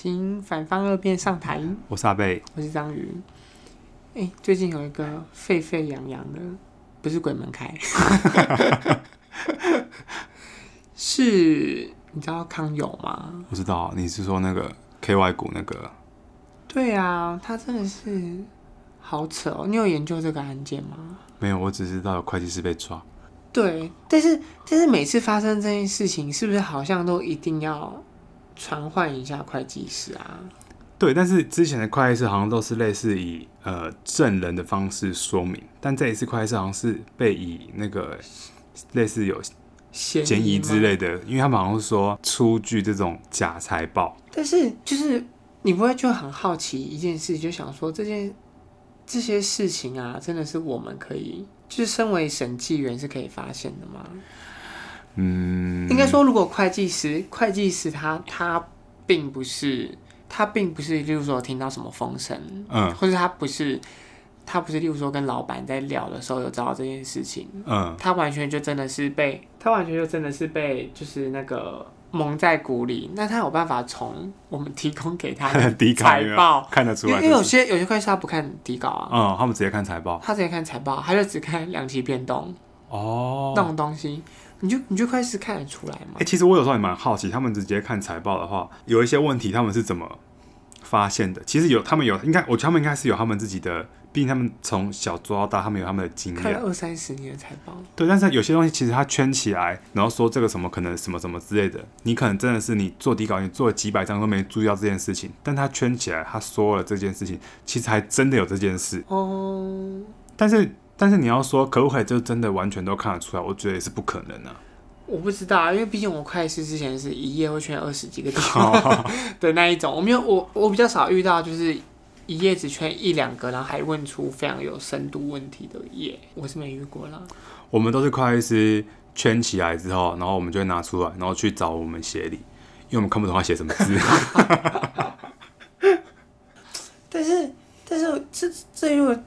请反方二辩上台。我是阿贝，我是章鱼。哎、欸，最近有一个沸沸扬扬的，不是鬼门开，是，你知道康有吗？我知道，你是说那个 KY 股那个？对啊，他真的是好扯哦。你有研究这个案件吗？没有，我只知道有会计师被抓。对，但是但是每次发生这件事情，是不是好像都一定要传唤一下会计师啊？对，但是之前的会计师好像都是类似以呃证人的方式说明，但这一次会计师好像是被以那个类似有嫌疑之类的，因为他们好像是说出具这种假财报。但是就是你不会就很好奇一件事，就想说这件这些事情啊，真的是我们可以。就是身为审计员是可以发现的吗？嗯，应该说，如果会计师，会计师他他并不是他并不是，例如说听到什么风声，嗯，或者他不是他不是，例如说跟老板在聊的时候有知道这件事情，嗯，他完全就真的是被他完全就真的是被就是那个。蒙在鼓里，那他有办法从我们提供给他的 财报看得出来，因为有些有些会计师他不看底稿啊，嗯，他们直接看财报，他直接看财报，他就只看两期变动哦，那种东西，你就你就开始看得出来嘛？哎、欸，其实我有时候也蛮好奇，他们直接看财报的话，有一些问题他们是怎么发现的？其实有，他们有应该，我觉得他们应该是有他们自己的。毕竟他们从小做到大，他们有他们的经验。看了二三十年的财报。对，但是有些东西其实他圈起来，然后说这个什么可能什么什么之类的，你可能真的是你做底稿，你做了几百张都没注意到这件事情，但他圈起来，他说了这件事情，其实还真的有这件事。哦。但是但是你要说可不可以就真的完全都看得出来？我觉得也是不可能啊。我不知道啊，因为毕竟我会计师之前是一夜会圈二十几个点 的那一种，我没有我我比较少遇到就是。一页只圈一两个，然后还问出非常有深度问题的页，我是没遇过啦。我们都是会计师圈起来之后，然后我们就会拿出来，然后去找我们协理，因为我们看不懂他写什么字。但是，但是这这又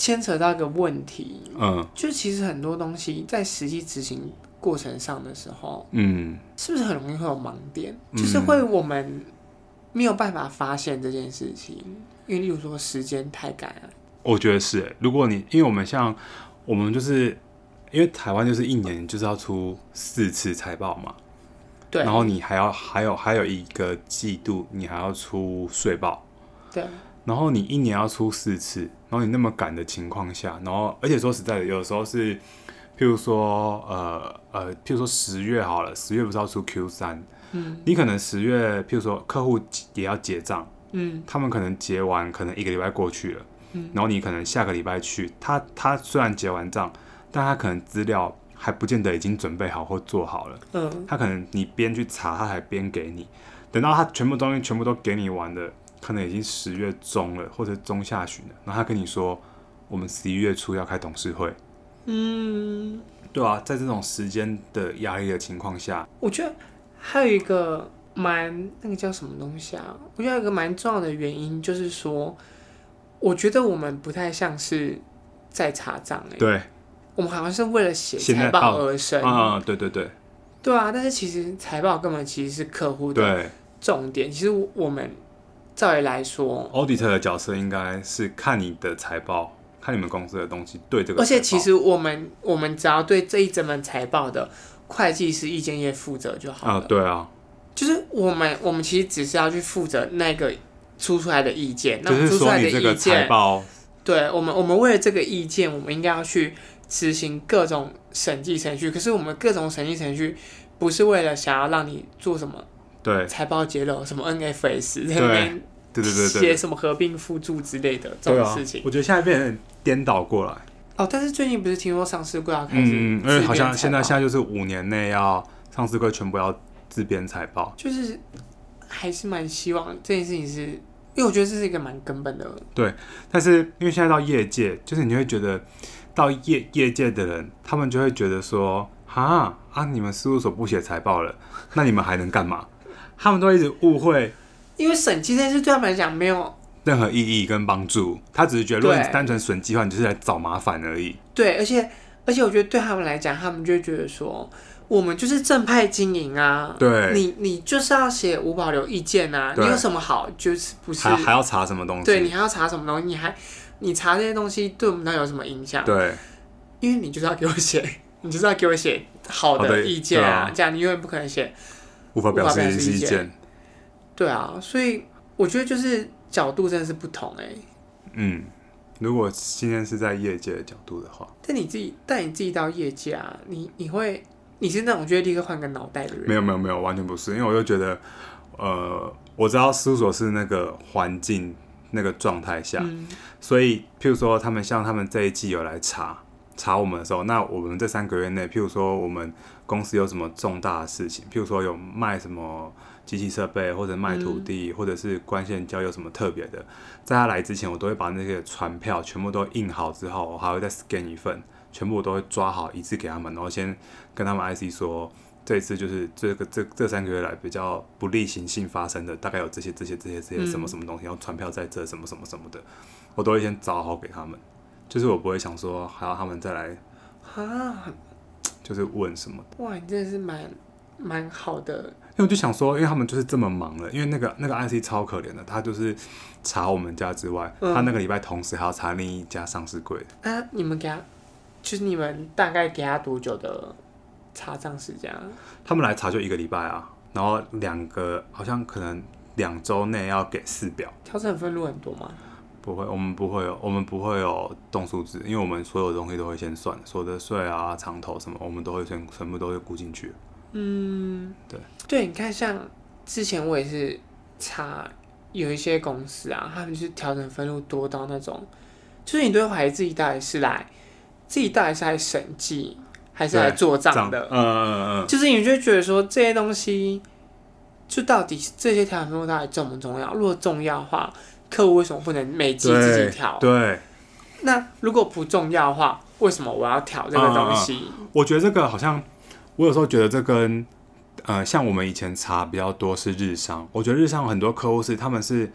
牵扯到一个问题，嗯，就其实很多东西在实际执行过程上的时候，嗯，是不是很容易会有盲点？就是会我们没有办法发现这件事情。因为例如说时间太赶了，我觉得是。如果你因为我们像我们就是因为台湾就是一年就是要出四次财报嘛，对，然后你还要还有还有一个季度你还要出税报，对，然后你一年要出四次，然后你那么赶的情况下，然后而且说实在的，有时候是譬如说呃呃，譬如说十月好了，十月不是要出 Q 三，嗯，你可能十月譬如说客户也要结账。嗯，他们可能结完，可能一个礼拜过去了，嗯，然后你可能下个礼拜去，他他虽然结完账，但他可能资料还不见得已经准备好或做好了，嗯，他可能你边去查，他还边给你，等到他全部东西全部都给你完了，可能已经十月中了或者中下旬了，然后他跟你说，我们十一月初要开董事会，嗯，对啊，在这种时间的压力的情况下，我觉得还有一个。蛮那个叫什么东西啊？我觉得有一个蛮重要的原因就是说，我觉得我们不太像是在查账哎、欸。对，我们好像是为了写财报而生。啊、嗯，对对对。对啊，但是其实财报根本其实是客户的重点。其实我们照理来说，auditor 的角色应该是看你的财报，看你们公司的东西对这个。而且其实我们我们只要对这一整本财报的会计师意见页负责就好了。啊，对啊。就是我们，我们其实只是要去负责那个出出来的意见，那出出来的意见，对我们，我们为了这个意见，我们应该要去执行各种审计程序。可是我们各种审计程序不是为了想要让你做什么，对财报揭露什么 NFS 对对对对写什么合并附注之类的这种事情。我觉得现在变成颠倒过来。哦，但是最近不是听说上市柜要开始，嗯，因为好像现在现在就是五年内要上市柜全部要。自编财报就是还是蛮希望这件事情是，因为我觉得这是一个蛮根本的。对，但是因为现在到业界，就是你会觉得到业业界的人，他们就会觉得说，哈啊，你们事务所不写财报了，那你们还能干嘛？他们都一直误会，因为审计这件事对他们来讲没有任何意义跟帮助，他只是觉得，如果你单纯审计的话，你就是来找麻烦而已。对，而且而且我觉得对他们来讲，他们就会觉得说。我们就是正派经营啊，对，你你就是要写无保留意见啊，你有什么好就是不是还还要查什么东西？对，你还要查什么东西？你还你查这些东西对我们那有什么影响？对，因为你就是要给我写，你就是要给我写好的意见啊，啊这样你永远不可能写无法表示意见。对啊，所以我觉得就是角度真的是不同哎、欸。嗯，如果今天是在业界的角度的话，但你自己带你自己到业界啊，你你会。你是那种觉得立刻换个脑袋的人？没有没有没有，完全不是，因为我就觉得，呃，我知道事务所是那个环境那个状态下，嗯、所以譬如说他们像他们这一季有来查查我们的时候，那我们这三个月内，譬如说我们公司有什么重大的事情，譬如说有卖什么机器设备，或者卖土地，嗯、或者是关键交有什么特别的，在他来之前，我都会把那些传票全部都印好之后，我还会再 scan 一份。全部我都会抓好一次给他们，然后先跟他们 IC 说，这一次就是这个这这三个月来比较不例行性发生的，大概有这些这些这些这些什么什么东西，然后传票在这什么什么什么的，我都会先找好给他们，就是我不会想说还要他们再来啊，就是问什么。哇，你真的是蛮蛮好的。因为我就想说，因为他们就是这么忙了，因为那个那个 IC 超可怜的，他就是查我们家之外，嗯、他那个礼拜同时还要查另一家上市柜的。啊，你们给他。就是你们大概给他多久的查账时间？他们来查就一个礼拜啊，然后两个好像可能两周内要给四表。调整分录很多吗？不会，我们不会有，我们不会有动数字，因为我们所有的东西都会先算，所得税啊、长投什么，我们都会先全部都会估进去。嗯，对对，你看像之前我也是查有一些公司啊，他们就是调整分录多到那种，就是你都会怀疑自己到底是来。自己到底是来审计还是来做账的？嗯嗯嗯，就是你就觉得说这些东西，就到底这些调整分录到底重不重要？如果重要的话，客户为什么不能每季自己调？对。那如果不重要的话，为什么我要调这个东西？我觉得这个好像，我有时候觉得这跟呃，像我们以前查比较多是日商，我觉得日商很多客户是他们是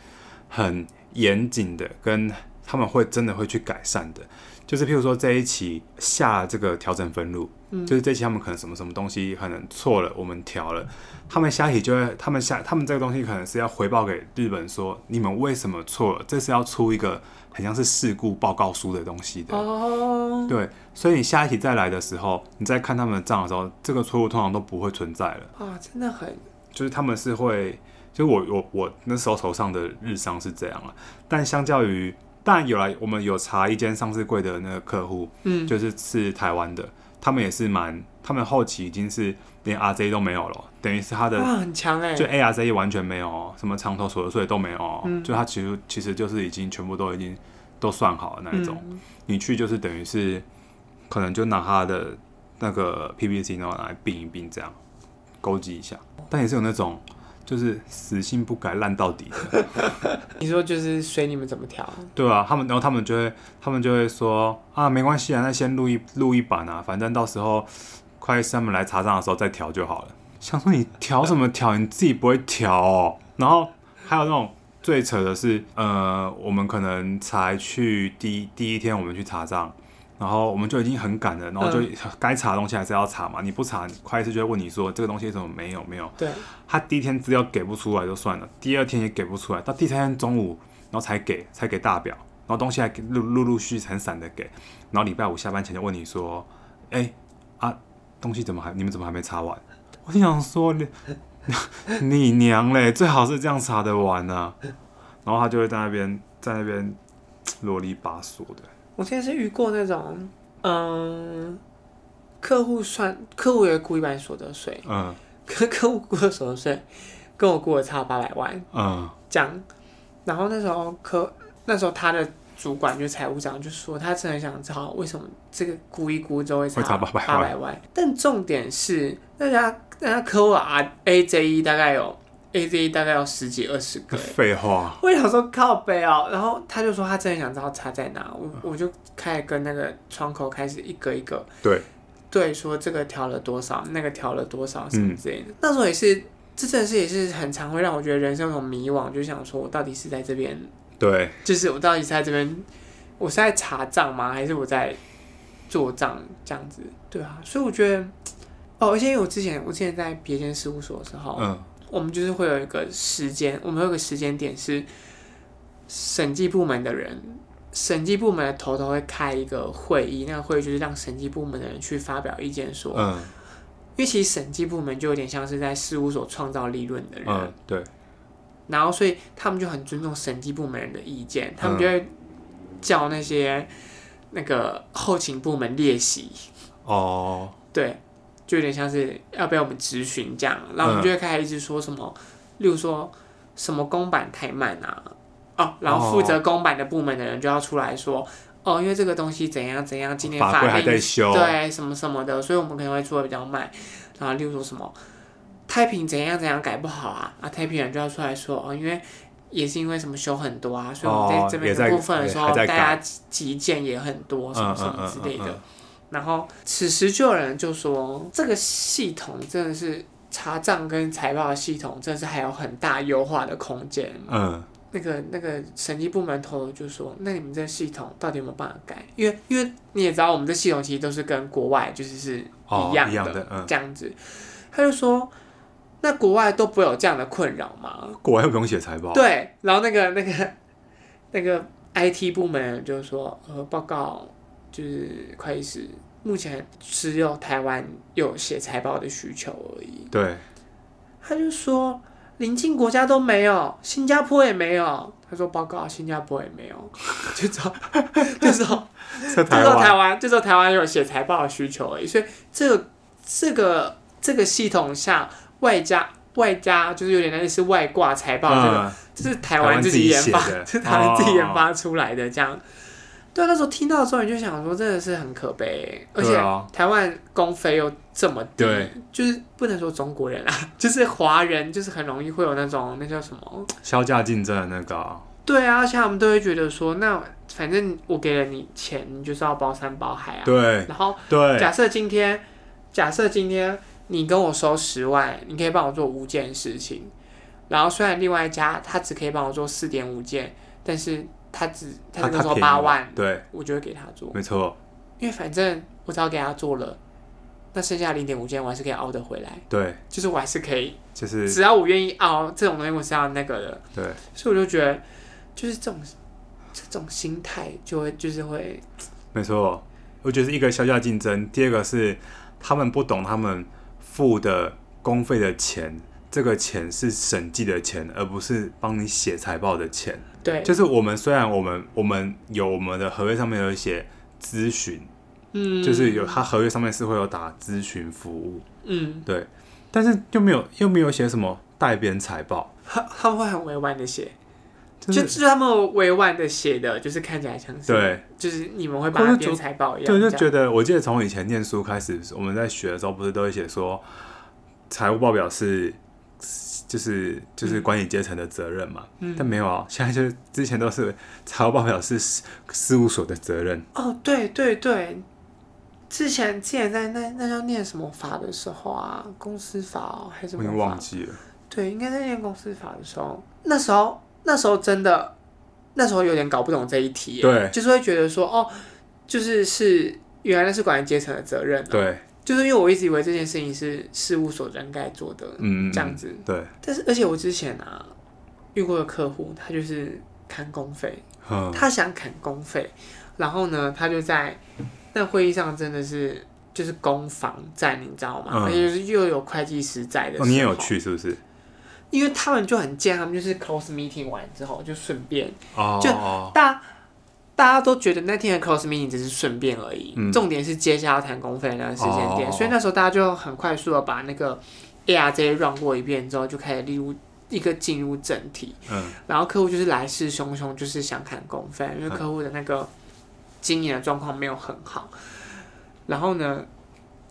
很严谨的，跟他们会真的会去改善的。就是譬如说这一期下了这个调整分录，嗯、就是这一期他们可能什么什么东西可能错了，我们调了，他们下一期就会，他们下他们这个东西可能是要回报给日本说，你们为什么错了？这是要出一个很像是事故报告书的东西的。哦。对，所以你下一期再来的时候，你再看他们的账的时候，这个错误通常都不会存在了。啊，真的很。就是他们是会，就我我我那时候头上的日商是这样了，但相较于。但有来，我们有查一间上市柜的那个客户，嗯，就是是台湾的，他们也是蛮，他们后期已经是连 RJ 都没有了，等于是他的哇很强哎，就 ARJ 完全没有，什么长头所得税都没有，嗯，就他其实其实就是已经全部都已经都算好了那一种，嗯，你去就是等于是可能就拿他的那个 PPT 然后拿来并一并这样勾稽一下，但也是有那种。就是死性不改烂到底的。你说就是随你们怎么调？对啊，他们然后他们就会他们就会说啊，没关系啊，那先录一录一版啊，反正到时候会计师他们来查账的时候再调就好了。想说你调什么调？你自己不会调哦。然后还有那种最扯的是，呃，我们可能才去第一第一天我们去查账。然后我们就已经很赶了，然后就该查的东西还是要查嘛。嗯、你不查，会计师就会问你说这个东西怎么没有没有？对。他第一天资料给不出来就算了，第二天也给不出来，到第三天中午，然后才给才给大表，然后东西还陆陆陆续续很散的给，然后礼拜五下班前就问你说，哎啊，东西怎么还你们怎么还没查完？我心想说你 你娘嘞，最好是这样查的完啊。然后他就会在那边在那边 啰里吧嗦的。我现在是遇过那种，嗯，客户算客户也估一半所得税，嗯，可客户估的所得税跟我估的差八百万，嗯，这样，然后那时候客那时候他的主管就财务长就说他真的很想知道为什么这个估一估就会差八百万，但重点是那家那家客户啊 AJE 大概有。A Z 大概要十几二十个，废话。我想说靠北哦，然后他就说他真的想知道差在哪，我我就开始跟那个窗口开始一个一个对对说这个调了多少，那个调了多少什么之类的。嗯、那时候也是，这真的是也是很常会让我觉得人生有迷惘，就想说我到底是在这边对，就是我到底是在这边，我是在查账吗？还是我在做账这样子？对啊，所以我觉得。哦，而且因为我之前我之前在别间事务所的时候，嗯，我们就是会有一个时间，我们有个时间点是审计部门的人，审计部门的头头会开一个会议，那个会议就是让审计部门的人去发表意见，说，嗯，因为其实审计部门就有点像是在事务所创造利润的人，嗯，对，然后所以他们就很尊重审计部门人的意见，他们就会叫那些那个后勤部门列席，哦，对。就有点像是要被我们质询这样，然后我们就会开始一直说什么，嗯、例如说什么公版太慢啊，哦，然后负责公版的部门的人就要出来说，哦，哦，因为这个东西怎样怎样，今天法令还在修，对，什么什么的，所以我们可能会做的比较慢。然后例如说什么太平怎样怎样改不好啊，啊，太平人就要出来说，哦，因为也是因为什么修很多啊，所以我们在这边的部分的时候，大家急件也很多，什么什么之类的。嗯嗯嗯嗯嗯然后，此时就有人就说，这个系统真的是查账跟财报的系统，真的是还有很大优化的空间。嗯，那个那个审计部门头头就说，那你们这系统到底有没有办法改？因为因为你也知道，我们这系统其实都是跟国外就是是一样的，哦，一样的，嗯，这样子。他就说，那国外都不会有这样的困扰吗？国外又不用写财报。对，然后那个那个那个 IT 部门就说，呃，报告。就是会计师，目前只有台湾有写财报的需求而已。对，他就说邻近国家都没有，新加坡也没有。他说报告，新加坡也没有，就说就说 就说台湾，就说台湾有写财报的需求而已。所以这个这个这个系统下外加外加就是有点类似外挂财报，这个、嗯、就是台湾自己研发，是台湾自己研发出来的这样。对，那时候听到的时候，你就想说，真的是很可悲，而且台湾公费又这么低，就是不能说中国人啊，就是华人，就是很容易会有那种那叫什么削价竞争的那个。对啊，而且他们都会觉得说，那反正我给了你钱，你就是要包山包海啊。对。然后，对，假设今天，假设今天你跟我收十万，你可以帮我做五件事情，然后虽然另外一家他只可以帮我做四点五件，但是。他只他只说八万，对，我就会给他做，没错，因为反正我只要给他做了，那剩下零点五件我还是可以熬得回来，对，就是我还是可以，就是只要我愿意熬这种东西，我是要那个的，对，所以我就觉得，就是这种这种心态就会就是会，没错，我觉得是一个削价竞争，第二个是他们不懂他们付的公费的钱。这个钱是审计的钱，而不是帮你写财报的钱。对，就是我们虽然我们我们有我们的合约上面有写咨询，嗯，就是有他合约上面是会有打咨询服务，嗯，对，但是又没有又没有写什么代编财报，他他们会很委婉的写，就是、就就是他们委婉的写的，就是看起来像是对，就是你们会把它编财报一样，对，就觉得我记得从以前念书开始，我们在学的时候不是都会写说财务报表是。就是就是管理阶层的责任嘛，嗯、但没有啊，现在就之前都是财务报表是事务所的责任。哦，对对对，之前之前在那那叫念什么法的时候啊，公司法、哦、还是什么忘记了。对，应该在念公司法的时候，那时候那时候真的那时候有点搞不懂这一题，对，就是会觉得说哦，就是是原来那是管理阶层的责任、哦，对。就是因为我一直以为这件事情是事务所人该做的，嗯，这样子，对。但是而且我之前啊遇过的客户，他就是砍工费，嗯，他想砍工费，然后呢，他就在那会议上真的是就是攻防战，你知道吗？嗯，而且又有会计师在的时候，哦，你也有去是不是？因为他们就很贱，他们就是 close meeting 完之后就顺便，哦，就大。大家都觉得那天的 close meeting 只是顺便而已，嗯、重点是接下来要谈公费的那个时间点，哦、所以那时候大家就很快速的把那个 ARJ run 过一遍之后，就开始例如一个进入正题。嗯、然后客户就是来势汹汹，就是想砍公费，因为客户的那个经营的状况没有很好。然后呢，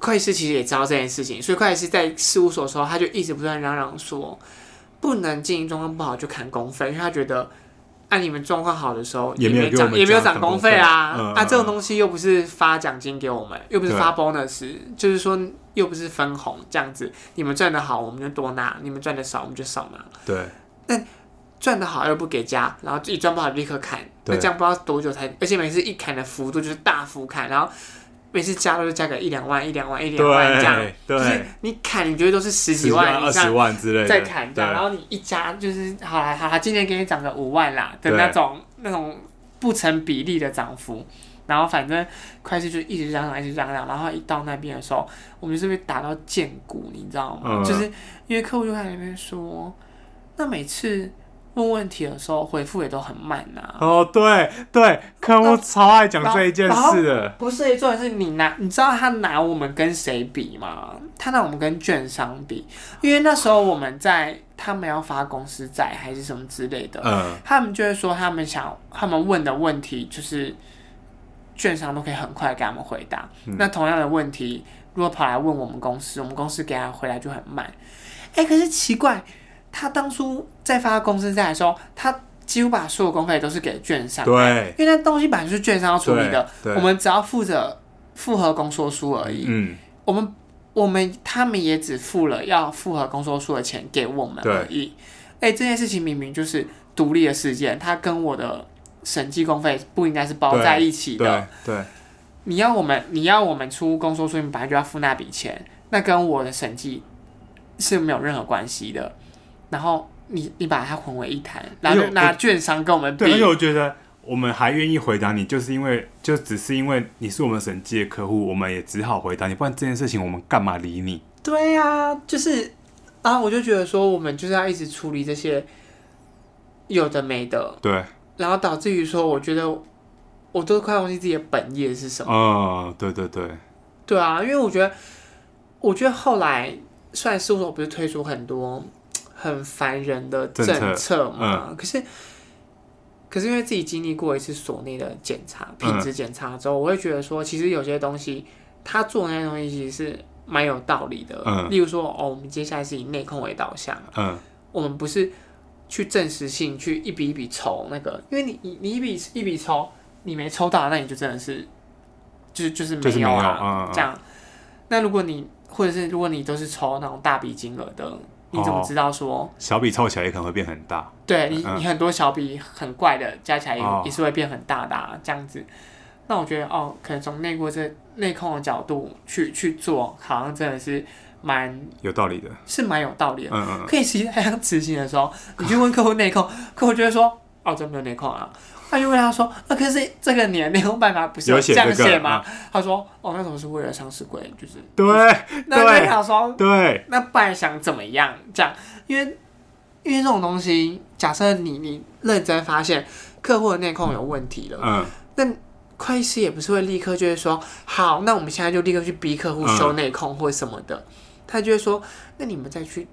会计师其实也知道这件事情，所以会计师在事务所的时候，他就一直不断嚷嚷说，不能经营状况不好就砍公费，因为他觉得。那、啊、你们状况好的时候也没涨，也没有涨工费啊！嗯、啊，这种东西又不是发奖金给我们，又不是发 bonus，就是说又不是分红这样子。你们赚的好，我们就多拿；你们赚的少，我们就少拿。对。那赚的好又不给加，然后自己赚不好立刻砍，那这样不知道多久才，而且每次一砍的幅度就是大幅砍，然后每次加都是加个一两万、一两万、一两万这样，就是你砍，你觉得都是十几万、二十万之类的，再砍这样，然后你一加就是好啦好啦，今年给你涨个五万啦的那种那种不成比例的涨幅，然后反正会计就一直嚷嚷，一直嚷嚷，然后一到那边的时候，我们是被打到见骨，你知道吗？嗯、就是因为客户就在那边说，那每次。问问题的时候回复也都很慢呐、啊。哦，对对，客户超爱讲这一件事的。不是，重点是你拿，你知道他拿我们跟谁比吗？他拿我们跟券商比，因为那时候我们在他们要发公司债还是什么之类的，嗯，他们就会说他们想他们问的问题就是券商都可以很快给他们回答。嗯、那同样的问题，如果跑来问我们公司，我们公司给他回来就很慢。哎、欸，可是奇怪。他当初在发公司债的时候，他几乎把所有公费都是给券商，对，因为那东西本来就是券商要处理的，我们只要负责复核公说书而已。嗯，我们我们他们也只付了要复核公说书的钱给我们而已。哎、欸，这件事情明明就是独立的事件，它跟我的审计公费不应该是包在一起的。对，对你要我们你要我们出公说书，你本来就要付那笔钱，那跟我的审计是没有任何关系的。然后你你把它混为一谈，然后拿券商跟我们比。对，而且我觉得我们还愿意回答你，就是因为就只是因为你是我们审计的客户，我们也只好回答你，不然这件事情我们干嘛理你？对呀、啊，就是啊，我就觉得说我们就是要一直处理这些有的没的，对，然后导致于说，我觉得我都快忘记自己的本业是什么。哦，对对对，对啊，因为我觉得，我觉得后来虽然事务所不是推出很多。很烦人的政策嘛，嗯、可是，可是因为自己经历过一次所内的检查、品质检查之后，嗯、我会觉得说，其实有些东西他做那些东西其实是蛮有道理的。嗯、例如说，哦，我们接下来是以内控为导向，嗯，我们不是去证实性去一笔一笔抽那个，因为你你你一笔一笔抽，你没抽到，那你就真的是就就是没有啊，有嗯、这样。那如果你或者是如果你都是抽那种大笔金额的。你怎么知道说、哦、小笔凑起来也可能会变很大？对你，嗯、你很多小笔很怪的加起来也、哦、也是会变很大的、啊、这样子。那我觉得哦，可能从内部这内控的角度去去做，好像真的是蛮有道理的，是蛮有道理的。嗯嗯，可以实际在执行的时候，你去问客户内控，客户就会说：“哦，真没有内控啊。”他就问他说：“那、啊、可是这个年内控办法不是这样写吗？”他说：“哦，那种是为了上市柜，就是对。就是”那我想说，对，那不然想怎么样？这样，因为因为这种东西，假设你你认真发现客户的内控有问题了，嗯，那会计师也不是会立刻就会说：“好，那我们现在就立刻去逼客户修内控或什么的。嗯”他就会说：“那你们再去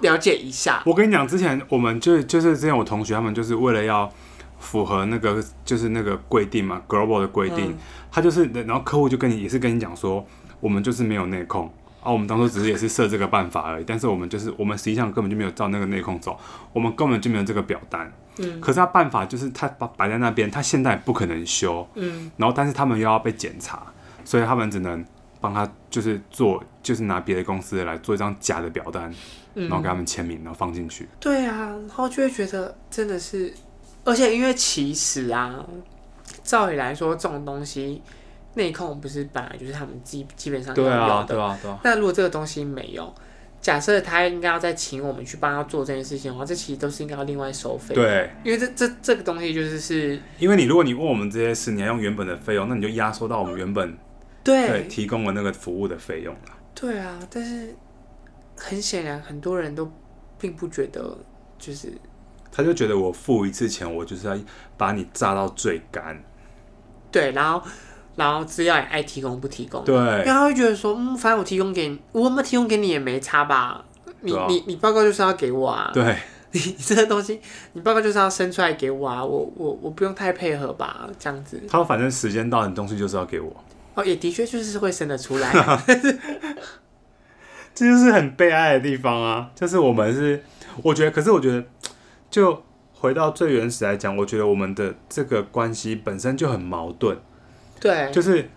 了解一下。”我跟你讲，之前我们就就是之前我同学他们就是为了要。符合那个就是那个规定嘛，global 的规定，嗯、他就是，然后客户就跟你也是跟你讲说，我们就是没有内控。啊，我们当初只是也是设这个办法而已，但是我们就是我们实际上根本就没有照那个内控走，我们根本就没有这个表单，嗯，可是他办法就是他摆摆在那边，他现在不可能修，嗯，然后但是他们又要被检查，所以他们只能帮他就是做，就是拿别的公司来做一张假的表单，嗯、然后给他们签名，然后放进去，对啊，然后就会觉得真的是。而且，因为其实啊，照理来说，这种东西内控不是本来就是他们基基本上要有的。对啊，对啊，对啊。那如果这个东西没有，假设他应该要再请我们去帮他做这件事情的话，这其实都是应该要另外收费。对，因为这这这个东西就是是。因为你如果你问我们这些事，你要用原本的费用，那你就压缩到我们原本对，对提供的那个服务的费用了。对啊，但是很显然，很多人都并不觉得就是。他就觉得我付一次钱，我就是要把你榨到最干。对，然后，然后资料也爱提供不提供。对，因为他会觉得说，嗯，反正我提供给你，我们提供给你也没差吧？你、啊、你你报告就是要给我啊。对，你这个东西，你报告就是要生出来给我啊，我我我不用太配合吧？这样子。他说，反正时间到，你东西就是要给我。哦，也的确就是会生得出来。这就是很悲哀的地方啊！就是我们是，我觉得，可是我觉得。就回到最原始来讲，我觉得我们的这个关系本身就很矛盾。对，就是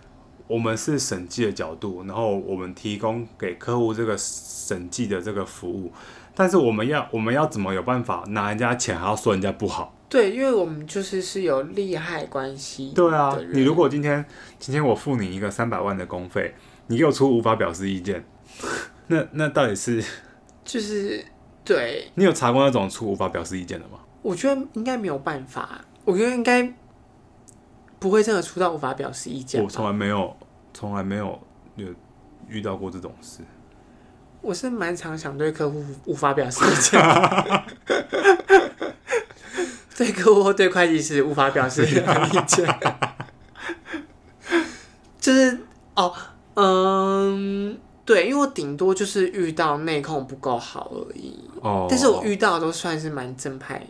我们是审计的角度，然后我们提供给客户这个审计的这个服务，但是我们要我们要怎么有办法拿人家钱还要说人家不好？对，因为我们就是是有利害关系。对啊，你如果今天今天我付你一个三百万的工费，你给我出无法表示意见，那那到底是 就是对？你有查过那种出无法表示意见的吗？我觉得应该没有办法，我觉得应该不会真的出到无法表示意见。我从来没有，从来没有有遇到过这种事。我是蛮常想对客户无法表示意见，对客户对会计师无法表示意见，就是哦，嗯，对，因为我顶多就是遇到内控不够好而已，哦，但是我遇到都算是蛮正派、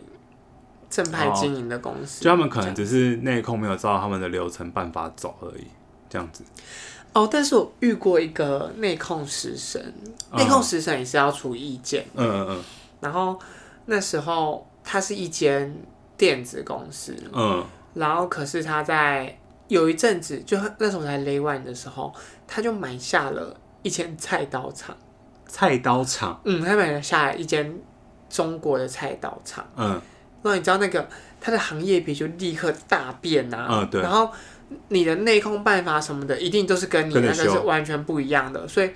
正派经营的公司，就他们可能只是内控没有照他们的流程办法走而已，这样子。哦，但是我遇过一个内控食神，内控食神也是要出意见，嗯嗯嗯，然后那时候他是一间电子公司，嗯，然后可是他在有一阵子，就那时候才 Lay One 的时候，他就买下了一间菜刀厂，菜刀厂，嗯，他买了下来一间中国的菜刀厂，嗯，那你知道那个他的行业比就立刻大变啊，嗯，对，然后。你的内控办法什么的，一定都是跟你那个是完全不一样的，所以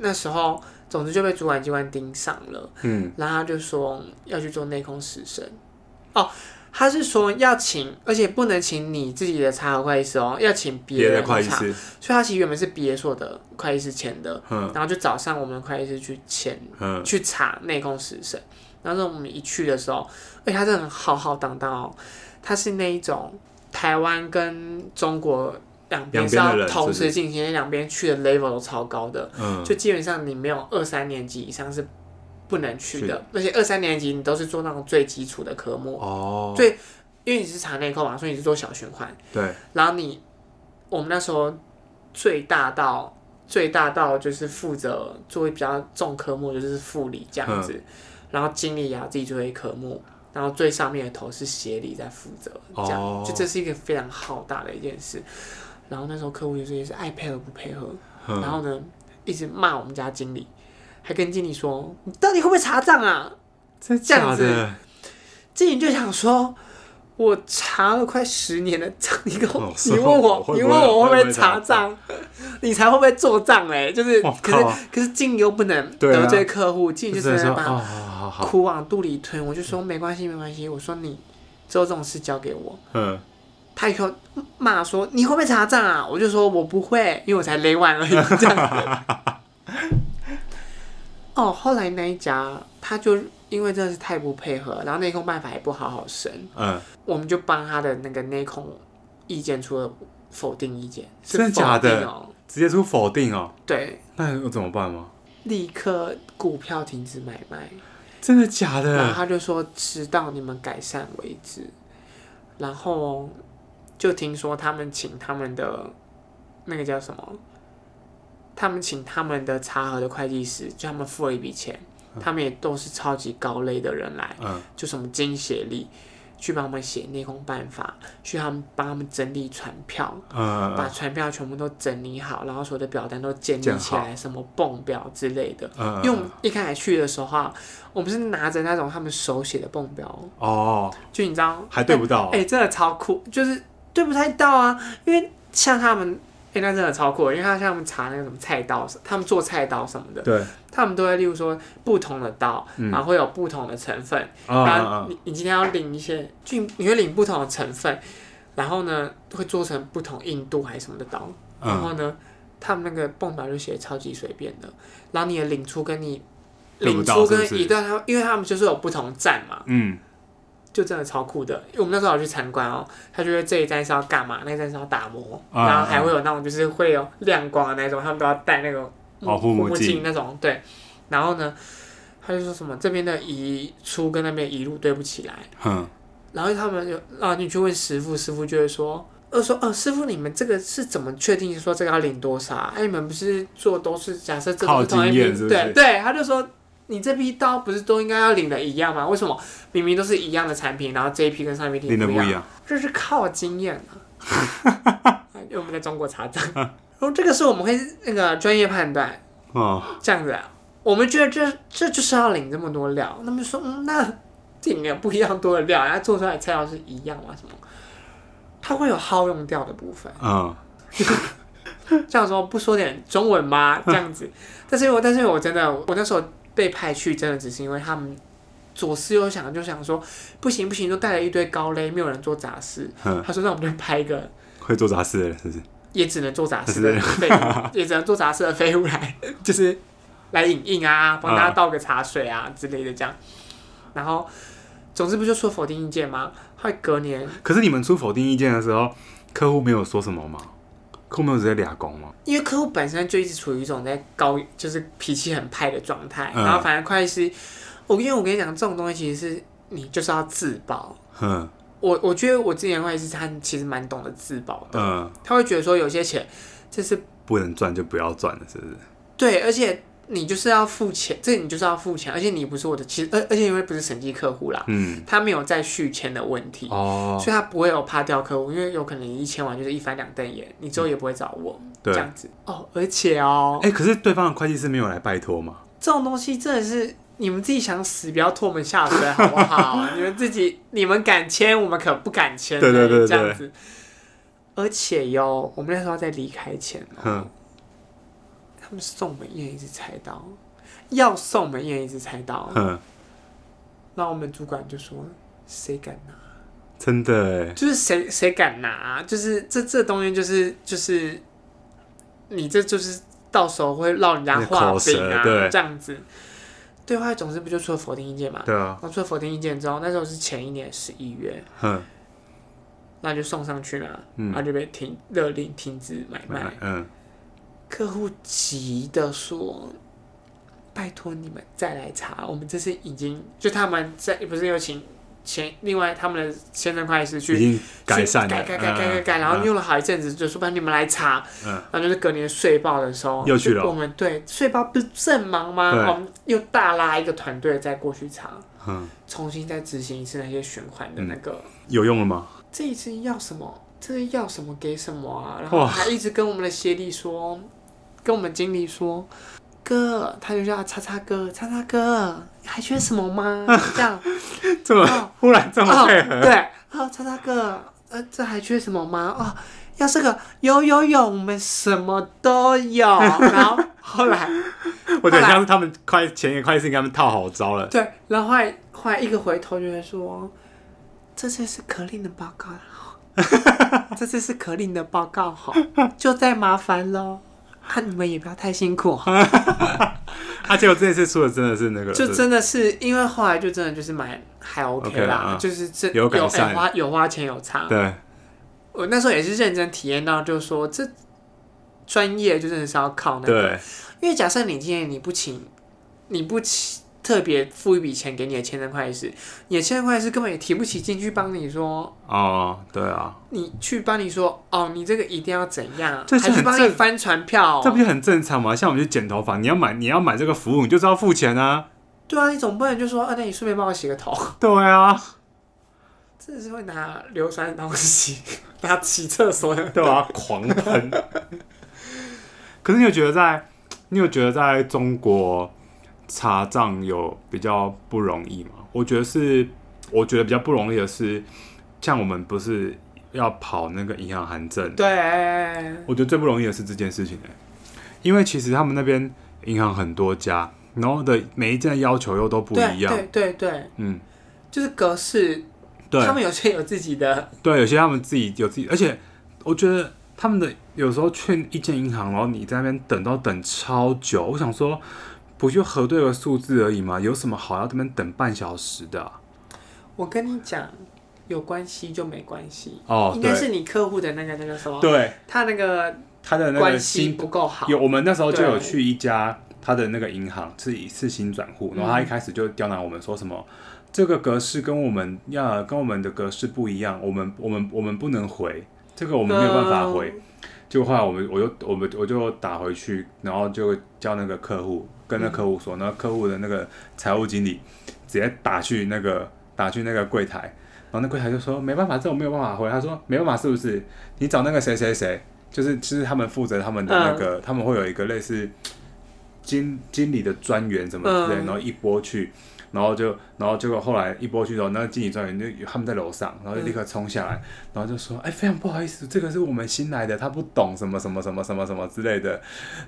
那时候总之就被主管机关盯上了。嗯，然后他就说要去做内控实审。哦，他是说要请，而且不能请你自己的查核会计师哦，要请别人的会计师。所以他其实原本是别所的会计师签的，嗯，然后就找上我们的会计师去签，嗯，去查内控实审。然后我们一去的时候，哎，他真的很浩浩荡荡哦，他是那一种。台湾跟中国两边是要同时进行，两边去的 level 都超高的，嗯，就基本上你没有二三年级以上是不能去的，而且二三年级你都是做那种最基础的科目。哦，最因为你是查内扣嘛，所以你是做小循环，对，然后你我们那时候最大到最大到就是负责做比较重科目，就是护理这样子，嗯、然后经理也要自己做一科目。然后最上面的头是协理在负责，这样、oh. 就这是一个非常浩大的一件事。然后那时候客户就是也是爱配合不配合，嗯、然后呢一直骂我们家经理，还跟经理说：“你到底会不会查账啊？”这样子，经理就想说。我查了快十年的账，你跟我，你问我，你问我会不会查账，你才会不会做账哎，就是，可是可是经理又不能得罪客户，经理就是在把苦往肚里吞。我就说没关系没关系，我说你做这种事交给我。嗯，他以后骂说你会不会查账啊？我就说我不会，因为我才累完而已。这样。哦，后来那一家他就。因为真的是太不配合，然后内控办法也不好好审，嗯，我们就帮他的那个内控意见出了否定意见，真的假的？直接出否定哦？对，那又怎么办吗？立刻股票停止买卖，真的假的？然后他就说直到你们改善为止，然后就听说他们请他们的那个叫什么？他们请他们的查核的会计师，就他们付了一笔钱。他们也都是超级高类的人来，嗯、就什么金协力去帮我们写内控办法，去他们帮他们整理传票，嗯、把传票全部都整理好，然后所有的表单都建立起来，什么泵表之类的。嗯、因为我们一开始去的时候，我们是拿着那种他们手写的泵表哦，就你知道还对不到，哎、欸欸，真的超酷，就是对不太到啊，因为像他们。欸、那真的超酷，因为他像他们查那个什么菜刀，他们做菜刀什么的，对，他们都会例如说不同的刀，嗯、然后会有不同的成分，嗯、然后你你今天要领一些，就你会领不同的成分，然后呢会做成不同硬度还是什么的刀，嗯、然后呢他们那个泵表就写超级随便的，然后你的领出跟你领出跟一段，他因为他们就是有不同站嘛，嗯。就真的超酷的，因为我们那时候有去参观哦，他觉得这一站是要干嘛，那一站是要打磨，啊、然后还会有那种就是会有亮光的那种，他们都要戴那个护目镜那种，对。然后呢，他就说什么这边的移出跟那边移入对不起来，嗯。然后他们就啊，你去问师傅，师傅就会说，呃，说哦，师傅你们这个是怎么确定说这个要领多少？哎，你们不是做都是假设这是同一批，对对，他就说。你这批刀不是都应该要领的一样吗？为什么明明都是一样的产品，然后这一批跟上一批领的不一样？这是靠经验啊！因为我们在中国查账，然后这个是我们会那个专业判断哦，这样子啊，我们觉得这这就是要领这么多料。那么说，嗯，那点个不一样多的料，然后做出来的菜肴是一样吗？什么？它会有耗用掉的部分。嗯，这样说不说点中文吗？这样子，但是我但是我真的，我那时候被派去，真的只是因为他们左思右想，就想说不行不行，就带了一堆高勒，没有人做杂事。嗯、他说那我们就派一个会做杂事的人，是不是？也只能做杂事的废物，也只能做杂事的废物来，就是来影印啊，帮大家倒个茶水啊、嗯、之类的这样。然后，总之不就出否定意见吗？会隔年，可是你们出否定意见的时候，客户没有说什么吗？客户没有直接俩工吗？因为客户本身就一直处于一种在高，就是脾气很派的状态。嗯、然后反正会计师，我因为我跟你讲，这种东西其实是你就是要自保。嗯，我我觉得我之前会计师他其实蛮懂得自保的。嗯，他会觉得说有些钱这是不能赚就不要赚了，是不是？对，而且。你就是要付钱，这你就是要付钱，而且你不是我的，其实而而且因为不是审计客户啦，嗯，他没有再续签的问题，哦，所以他不会有怕掉客户，因为有可能你一签完就是一翻两瞪眼，你之后也不会找我，嗯、这样子，哦，而且哦，哎、欸，可是对方的会计师没有来拜托吗？这种东西真的是你们自己想死，不要拖我们下水好不好？你们自己，你们敢签，我们可不敢签，对对对对，这样子，而且哟，我们那时候在离开前，嗯。他们送我们验一支菜刀，要送我们验一支菜刀。嗯，那我们主管就说：“谁敢拿？”真的，就是谁谁敢拿？就是这这东西，就是就是你这就是到时候会让人家画饼啊，对这样子。对话总之不就出了否定意见嘛？对啊。然后出了否定意见之后，那时候是前一年十一月。嗯。那就送上去了，嗯，然后就被停勒令停止买卖。嗯。客户急的说：“拜托你们再来查，我们这次已经就他们在不是有请前另外他们的签证会计师去已经改善改改改改改改，然后用了好一阵子，就说把你们来查，嗯，然后就是隔年税报的时候又去了，我们对税报不是正忙吗？我们又大拉一个团队再过去查，嗯，重新再执行一次那些选款的那个有用了吗？这一次要什么？这是要什么给什么啊？然后还一直跟我们的协理说。”跟我们经理说，哥，他就叫叉叉哥，叉叉哥，还缺什么吗？这样，怎么忽然这么配合，哦、对，哦，叉叉哥，呃，这还缺什么吗？哦，要这个，有有有，我们什么都有。然后后来，我觉得像是他们快前一个会计师给他们套好招了。对，然后后来后来一个回头就会说，这次是可令的报告，这次是可令的报告，好，就再麻烦喽。看、啊、你们也不要太辛苦，而且我这次出的真的是那个，就真的是因为后来就真的就是买还 OK 啦就是这有有花有花钱有差。对，我那时候也是认真体验到，就是说这专业就真的是要靠那个，因为假设你今天你不请，你不请。特别付一笔钱给你的签证会计师，你的签证会计师根本也提不起劲去帮你说哦，对啊，你去帮你说哦，你这个一定要怎样，这还去帮你翻船票，这不就很正常吗？像我们去剪头发，你要买你要买这个服务，你就是要付钱啊。对啊，你总不能就说啊，那你顺便帮我洗个头。对啊，真的是会拿硫酸的东西 拿洗厕所的，对啊，狂喷。可是你有觉得在，你有觉得在中国？查账有比较不容易嘛？我觉得是，我觉得比较不容易的是，像我们不是要跑那个银行函证？对，我觉得最不容易的是这件事情，因为其实他们那边银行很多家，然后的每一件的要求又都不一样。对对对，嗯，就是格式，对，他们有些有自己的，对，有些他们自己有自己，而且我觉得他们的有时候去一间银行，然后你在那边等到等超久，我想说。不就核对个数字而已吗？有什么好要这边等半小时的啊？我跟你讲，有关系就没关系哦，应该是你客户的那个那个什么？对，他那个他的那个关系不够好。有，我们那时候就有去一家他的那个银行，是一次新转户，然后他一开始就刁难我们说什么，嗯、这个格式跟我们要跟我们的格式不一样，我们我们我们不能回，这个我们没有办法回。嗯就后来我们我就我们我就打回去，然后就叫那个客户跟那客户说，那客户的那个财务经理直接打去那个打去那个柜台，然后那柜台就说没办法，这我没有办法回。他说没办法，是不是？你找那个谁谁谁，就是其实他们负责他们的那个，他们会有一个类似经经理的专员什么之类，然后一拨去。然后就然后结果后来一波去之后，那个经理专员就他们在楼上，然后就立刻冲下来，嗯、然后就说：“哎，非常不好意思，这个是我们新来的，他不懂什么什么什么什么什么之类的。”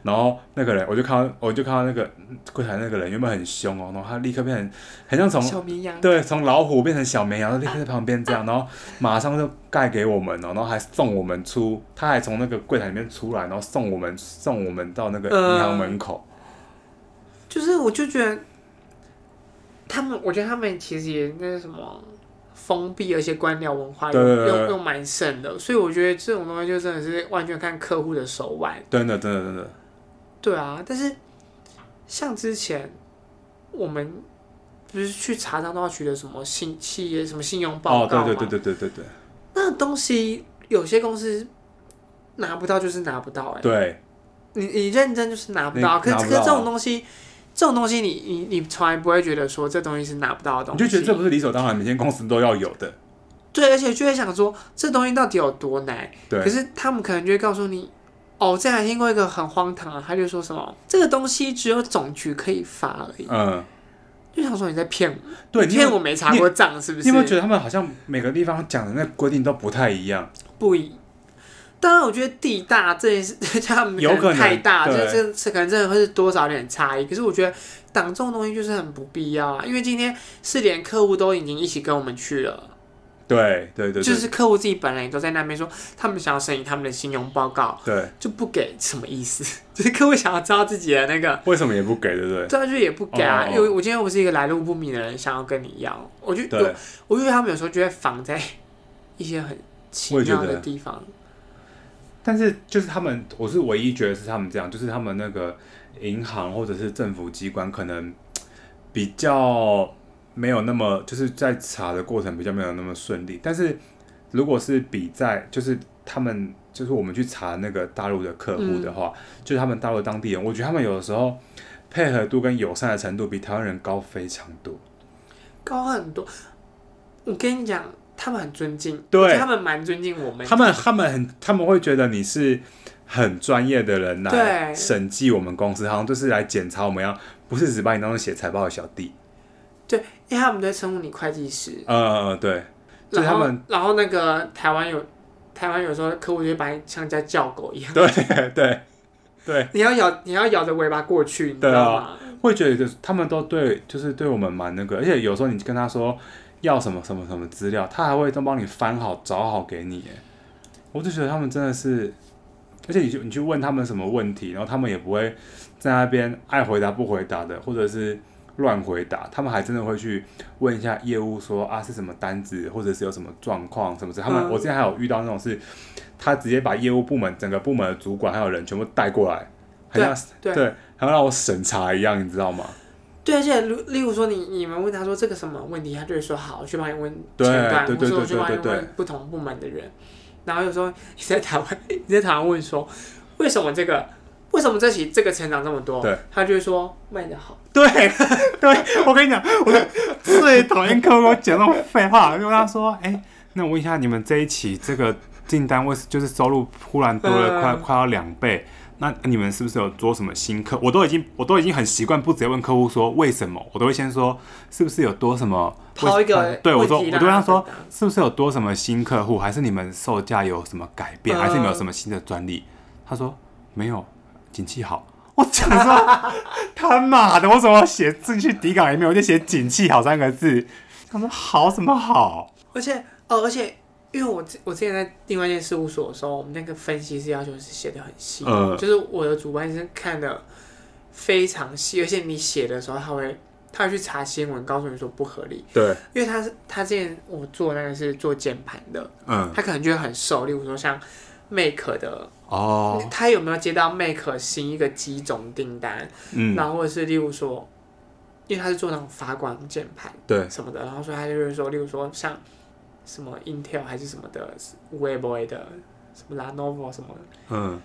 然后那个人我就看到我就看到那个柜台那个人原本很凶哦，然后他立刻变成很像从小绵羊，对，从老虎变成小绵羊，立刻在旁边这样，然后马上就盖给我们，然后还送我们出，他还从那个柜台里面出来，然后送我们送我们到那个银行门口。呃就是，我就觉得他们，我觉得他们其实也那个什么封闭，而且官僚文化又又又蛮盛的，所以我觉得这种东西就真的是完全看客户的手腕。真的，真的，真的。对啊，但是像之前我们不是去查账都要取得什么信企业什么信用报告吗？哦，对对对对对对对。那东西有些公司拿不到就是拿不到，欸，哎，对，你你认真就是拿不到，可是可是这种东西。这种东西你，你你你从来不会觉得说这东西是拿不到的东西，你就觉得这不是理所当然，每间公司都要有的。对，而且就会想说这东西到底有多难？对。可是他们可能就会告诉你，哦，这还听过一个很荒唐啊，他就说什么这个东西只有总局可以发而已。嗯。就想说你在骗我，对，骗我没查过账是不是？你有没有觉得他们好像每个地方讲的那规定都不太一样？不一。当然，我觉得地大这件事，他们可能太大，这这这可能真的会是多少点差异。可是我觉得挡这种东西就是很不必要啊，因为今天是连客户都已经一起跟我们去了，对对对，就是客户自己本来也都在那边说，他们想要审议他们的信用报告，对，就不给什么意思？就是客户想要知道自己的那个，为什么也不给，对不对？对啊，就也不给啊，因为我今天我是一个来路不明的人，想要跟你要，我就对，我觉得他们有时候就会防在一些很奇妙的地方。但是就是他们，我是唯一觉得是他们这样，就是他们那个银行或者是政府机关可能比较没有那么，就是在查的过程比较没有那么顺利。但是如果是比在就是他们就是我们去查那个大陆的客户的话，嗯、就是他们大陆当地人，我觉得他们有的时候配合度跟友善的程度比台湾人高非常多，高很多。我跟你讲。他们很尊敬，对，他们蛮尊敬我们。他们他们很他们会觉得你是很专业的人来审计我们公司，好像就是来检查我们，要不是只把你当成写财报的小弟。对，因为他们在称呼你会计师。呃，对。然后他们，然后那个台湾有台湾有时候客户就会把你像在叫狗一样。对 对对。你要咬你要咬着尾巴过去，你知道吗？会觉得就是他们都对，就是对我们蛮那个，而且有时候你跟他说。要什么什么什么资料，他还会都帮你翻好找好给你，哎，我就觉得他们真的是，而且你就你去问他们什么问题，然后他们也不会在那边爱回答不回答的，或者是乱回答，他们还真的会去问一下业务说啊是什么单子，或者是有什么状况什么之。他们、嗯、我之前还有遇到那种是，他直接把业务部门整个部门的主管还有人全部带过来，好像对，对，还要让我审查一样，你知道吗？对，而且例如说你你们问他说这个什么问题，他就会说好，我去帮你问前端，或者我去帮你问不同部门的人。然后有时候你在台湾，你在台湾问说为什么这个为什么这期这个成长这么多？对，他就会说卖的好。对 对，我跟你讲，我最讨厌客户讲那种废话，就跟他说，哎，那我问一下，你们这一期这个订单为就是收入忽然多了快、嗯、快要两倍？那你们是不是有做什么新客？我都已经我都已经很习惯不直接问客户说为什么，我都会先说是不是有多什么？抛一个对我说，我都跟他说是不是有多什么新客户，还是你们售价有什么改变，还是你们有什么新的专利？他说没有，景气好。我讲说他妈的，我怎么写进去底稿里面我就写景气好三个字？他说好什么好？而且哦，而且。因为我我之前在另外一间事务所的时候，我们那个分析师要求是写的很细，嗯，就是我的主办是看的非常细，而且你写的时候，他会他会去查新闻，告诉你说不合理。对，因为他是他之前我做那个是做键盘的，嗯，他可能觉得很瘦，例如说像 Make 的哦，他有没有接到 Make 新一个机种订单？嗯，然后或者是例如说，因为他是做那种发光键盘，对什么的，然后所以他就是说，例如说像。什么 Intel 还是什么的，Weibo 的，什么 Lenovo 什么的，嗯，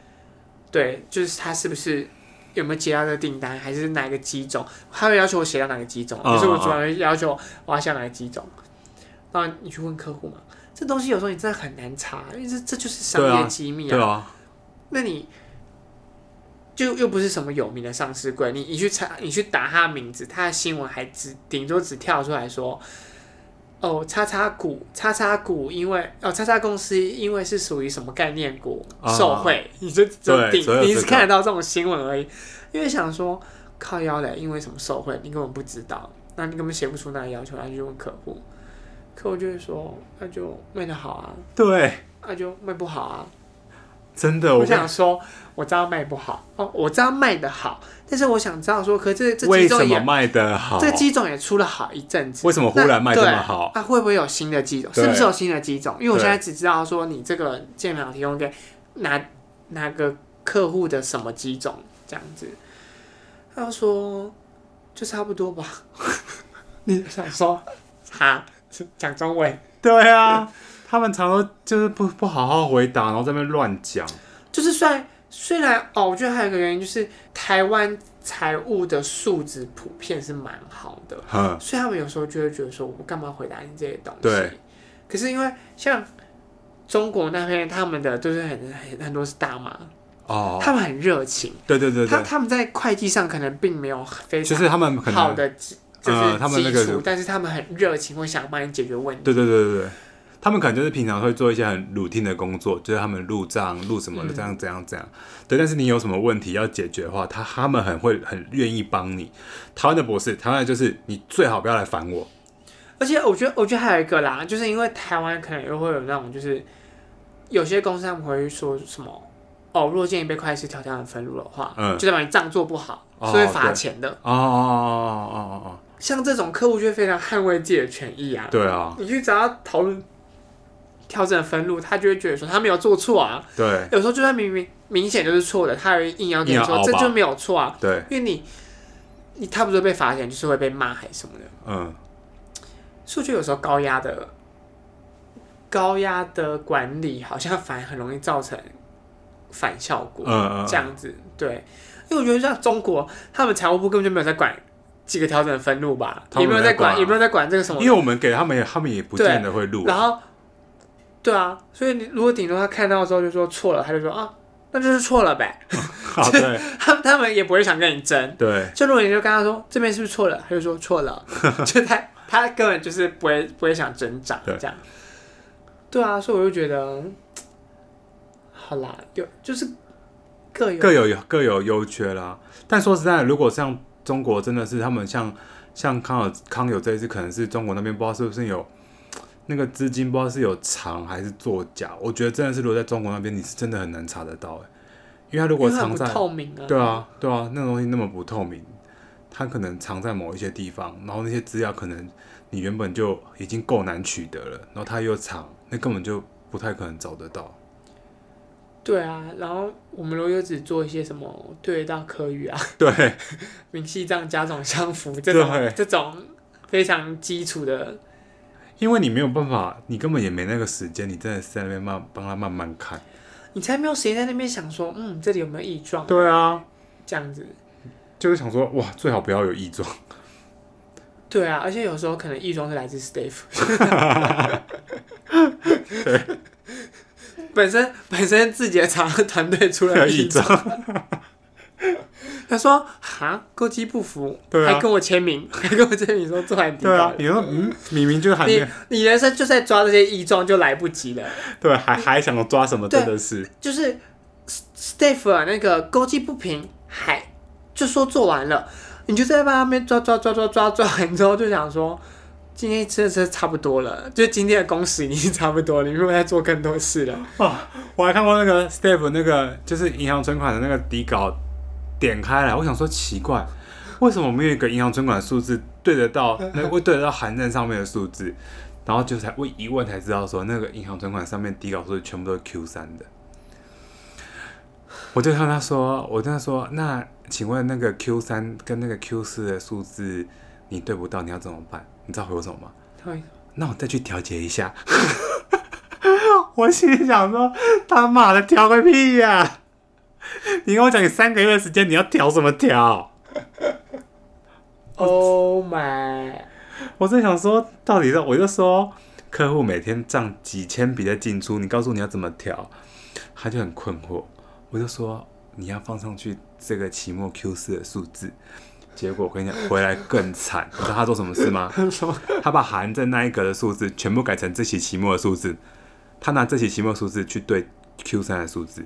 对，就是他是不是有没有接到这个订单，还是哪个机种？他会要求我写到哪个机种，可是我主要要求我要写哪个机种。那你去问客户嘛，这东西有时候你真的很难查，因为这这就是商业机密啊。对啊。那你就又不是什么有名的上市柜，你你去查，你去打他的名字，他的新闻还只顶多只跳出来说，哦，叉叉股，叉叉股，因为哦，叉叉公司因为是属于什么概念股？受贿，哦、你就就顶，你只看得到这种新闻而已。因为想说靠腰嘞，因为什么受贿，你根本不知道，那你根本写不出那个要求，那就问客户，客户就会说，那就卖的好啊，对，那就卖不好啊。真的，我想说，我知道卖不好哦，我知道卖的好，但是我想知道说，可是这这机种也卖的好，这个机种也出了好一阵子，为什么忽然卖这么好？那、啊、会不会有新的机种？是不是有新的机种？因为我现在只知道说，你这个键盘提供给哪哪个客户的什么机种这样子，他说就差不多吧。你想说哈？讲中文？对啊。他们常常就是不不好好回答，然后在那边乱讲。就是虽然虽然哦，我觉得还有一个原因就是台湾财务的素质普遍是蛮好的，嗯，所以他们有时候就会觉得说，我干嘛回答你这些东西？对。可是因为像中国那边，他们的都是很很很多是大妈哦，他们很热情。对对对，对，他他们在会计上可能并没有非常就是他们好的就是基础，但是他们很热情，会想帮你解决问题。对对对对对。他们可能就是平常会做一些很 routine 的工作，就是他们入账、录什么的，这样、这样、这样。对，但是你有什么问题要解决的话，他他们很会、很愿意帮你。台湾的博士，台湾的就是你最好不要来烦我。而且我觉得，我觉得还有一个啦，就是因为台湾可能又会有那种，就是有些公司他们会说什么哦，如果建议被会计师调降分录的话，嗯，就代表你账做不好，是会罚钱的。哦哦哦哦哦哦。像这种客户就会非常捍卫自己的权益啊。对啊。你去找他讨论。调整分路，他就会觉得说他没有做错啊。对，有时候就算明明明显就是错的，他还硬要跟你说这就没有错啊。对，因为你你差不多被罚钱，就是会被骂还是什么的。嗯，数据有时候高压的高压的管理，好像反而很容易造成反效果。嗯嗯，这样子对，因为我觉得像中国，他们财务部根本就没有在管几个调整分录吧，也没有在管，也没有在管这个什么。因为我们给他们，他们也不见得会录。然后。对啊，所以你如果顶多他看到之后就说错了，他就说啊，那就是错了呗。好，对，他他们也不会想跟你争。对，就如果你就跟他说这边是不是错了，他就说错了，就他他根本就是不会不会想挣扎这样。对啊，所以我就觉得，好啦，有就是各有各有各有优缺啦。但说实在的，如果像中国真的是他们像像康有康有这一次，可能是中国那边不知道是不是有。那个资金不知道是有藏还是作假，我觉得真的是如果在中国那边，你是真的很难查得到哎，因为他如果藏在透明啊，对啊对啊，那个东西那么不透明，它可能藏在某一些地方，然后那些资料可能你原本就已经够难取得了，然后他又藏，那根本就不太可能找得到。对啊，然后我们如果又只做一些什么对得到科语啊，对，明细账加总相符这种对这种非常基础的。因为你没有办法，你根本也没那个时间，你真的是在那边慢帮他慢慢看，你才没有时间在那边想说，嗯，这里有没有异状？对啊，这样子，就是想说，哇，最好不要有异状。对啊，而且有时候可能异状是来自 Steve，对，本身本身自己的厂团队出来异状。他说：“哈，勾机不服，啊、还跟我签名，还跟我签名说做完底稿。对啊，你说嗯，明明就还没，你你人生就在抓这些异状就来不及了。对，还还想抓什么？真的是，就是 Steph 那个勾机不平，还就说做完了，你就在那边抓抓抓抓抓抓完之后就想说，今天真的是差不多了，就今天的工时已经差不多了，你不用再做更多事了。哦，我还看过那个 Steph 那个就是银行存款的那个底稿。”点开来，我想说奇怪，为什么没有一个银行存款数字对得到？那会对得到函证上面的数字？然后就才问一问才知道说，那个银行存款上面底稿数字全部都是 Q 三的。我就跟他说，我跟他说，那请问那个 Q 三跟那个 Q 四的数字你对不到，你要怎么办？你知道回我什么吗？对，那我再去调节一下。我心里想说，他妈的调个屁呀、啊！你跟我讲，你三个月的时间，你要调什么调？Oh my！我在想说，到底是我就说，客户每天账几千笔的进出，你告诉你要怎么调，他就很困惑。我就说，你要放上去这个期末 Q 四的数字。结果我跟你讲，回来更惨。你知道他做 什么事吗？他把含在那一格的数字全部改成这期期末的数字。他拿这期期末数字去对 Q 三的数字。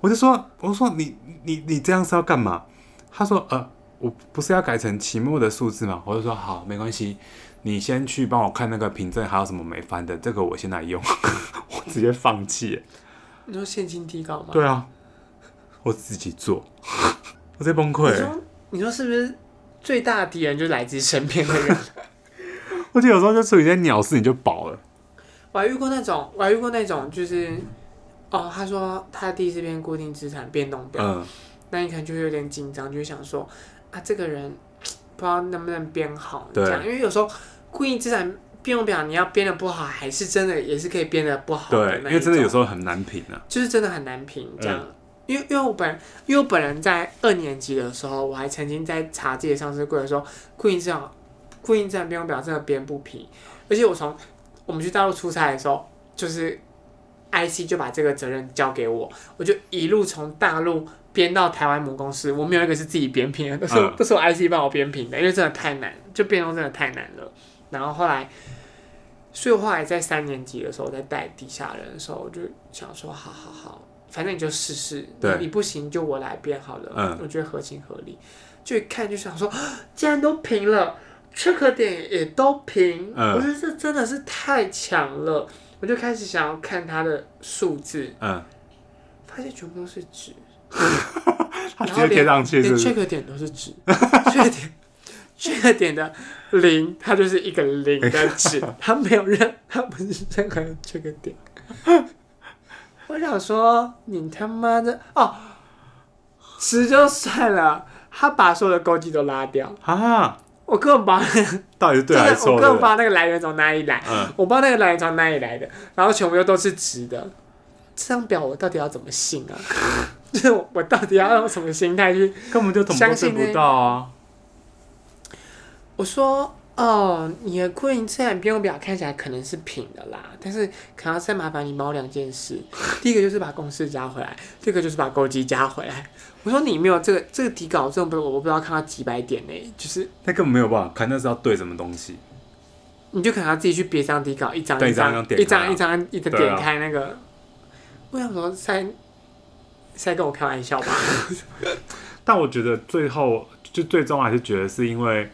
我就说，我说你你你这样是要干嘛？他说呃，我不是要改成期末的数字吗？我就说好，没关系，你先去帮我看那个凭证还有什么没翻的，这个我先来用。我直接放弃。你说现金提高吗？对啊，我自己做，我在崩溃。你说是不是最大的敌人就来自身边的人？我觉得有时候就处理一些鸟事，你就饱了。我还遇过那种，我还遇过那种，就是哦，他说他第一次编固定资产变动表，嗯，那你可能就会有点紧张，就会想说啊，这个人不知道能不能编好，这样，因为有时候固定资产变动表你要编的不好，还是真的也是可以编的不好的，对，因为真的有时候很难评啊，就是真的很难评这样。嗯。因为因为我本因为我本人在二年级的时候，我还曾经在查自己的上市柜的时候，固定资产固定资产变动表真的编不平，而且我从我们去大陆出差的时候，就是 IC 就把这个责任交给我，我就一路从大陆编到台湾母公司，我没有一个是自己编平的，都是、嗯、都是我 IC 帮我编平的，因为真的太难，就变动真的太难了。然后后来，所以我后来在三年级的时候，在带底下人的时候，我就想说，好好好。反正你就试试，你不行就我来编好了。嗯，我觉得合情合理。就一看就想说，既然都平了，check 点也都平，嗯，我觉得这真的是太强了。我就开始想要看它的数字，嗯，发现全部都是纸，然后连连 check 点都是纸，check 点 check 点的零，它就是一个零的纸，它没有任，它不是任何 check 点。我想说，你他妈的哦，十就算了，他把所有的勾稽都拉掉啊！我根本不知道 到底是对还是错，我根本不知道那个来源从哪里来，嗯、我不知道那个来源从哪里来的，然后全部又都是直的，这张表我到底要怎么信啊？就是我，我到底要用什么心态去？根本就相信不到啊！我说。哦，你的固定资产编动表看起来可能是平的啦，但是可能要再麻烦你帮我两件事。第一个就是把公式加回来，第二个就是把勾机加回来。我说你没有这个这个底稿，这种不我不知道看到几百点呢，就是那根本没有办法看，那是要对什么东西？你就可能要自己去别张底稿，一张一张一张一张一直点开那个。为什么在在跟我开玩笑吧？但我觉得最后就最终还是觉得是因为。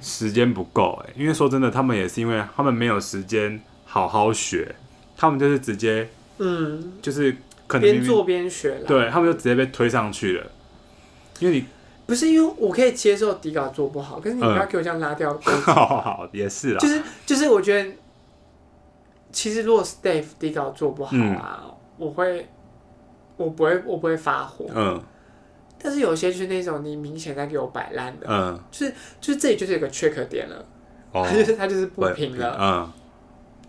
时间不够哎，因为说真的，他们也是因为他们没有时间好好学，他们就是直接，嗯，就是可能边做边学，对，他们就直接被推上去了。因为你不是因为我可以接受底稿做不好，可是你不要给我这样拉掉。好好也是啦，就是就是我觉得，其实如果 Steve 底稿做不好啊，嗯、我会，我不会，我不会发火，嗯。但是有些就是那种你明显在给我摆烂的，嗯，就是就是这里就是有个 check 点了，哦，就 是它就是不平了，嗯，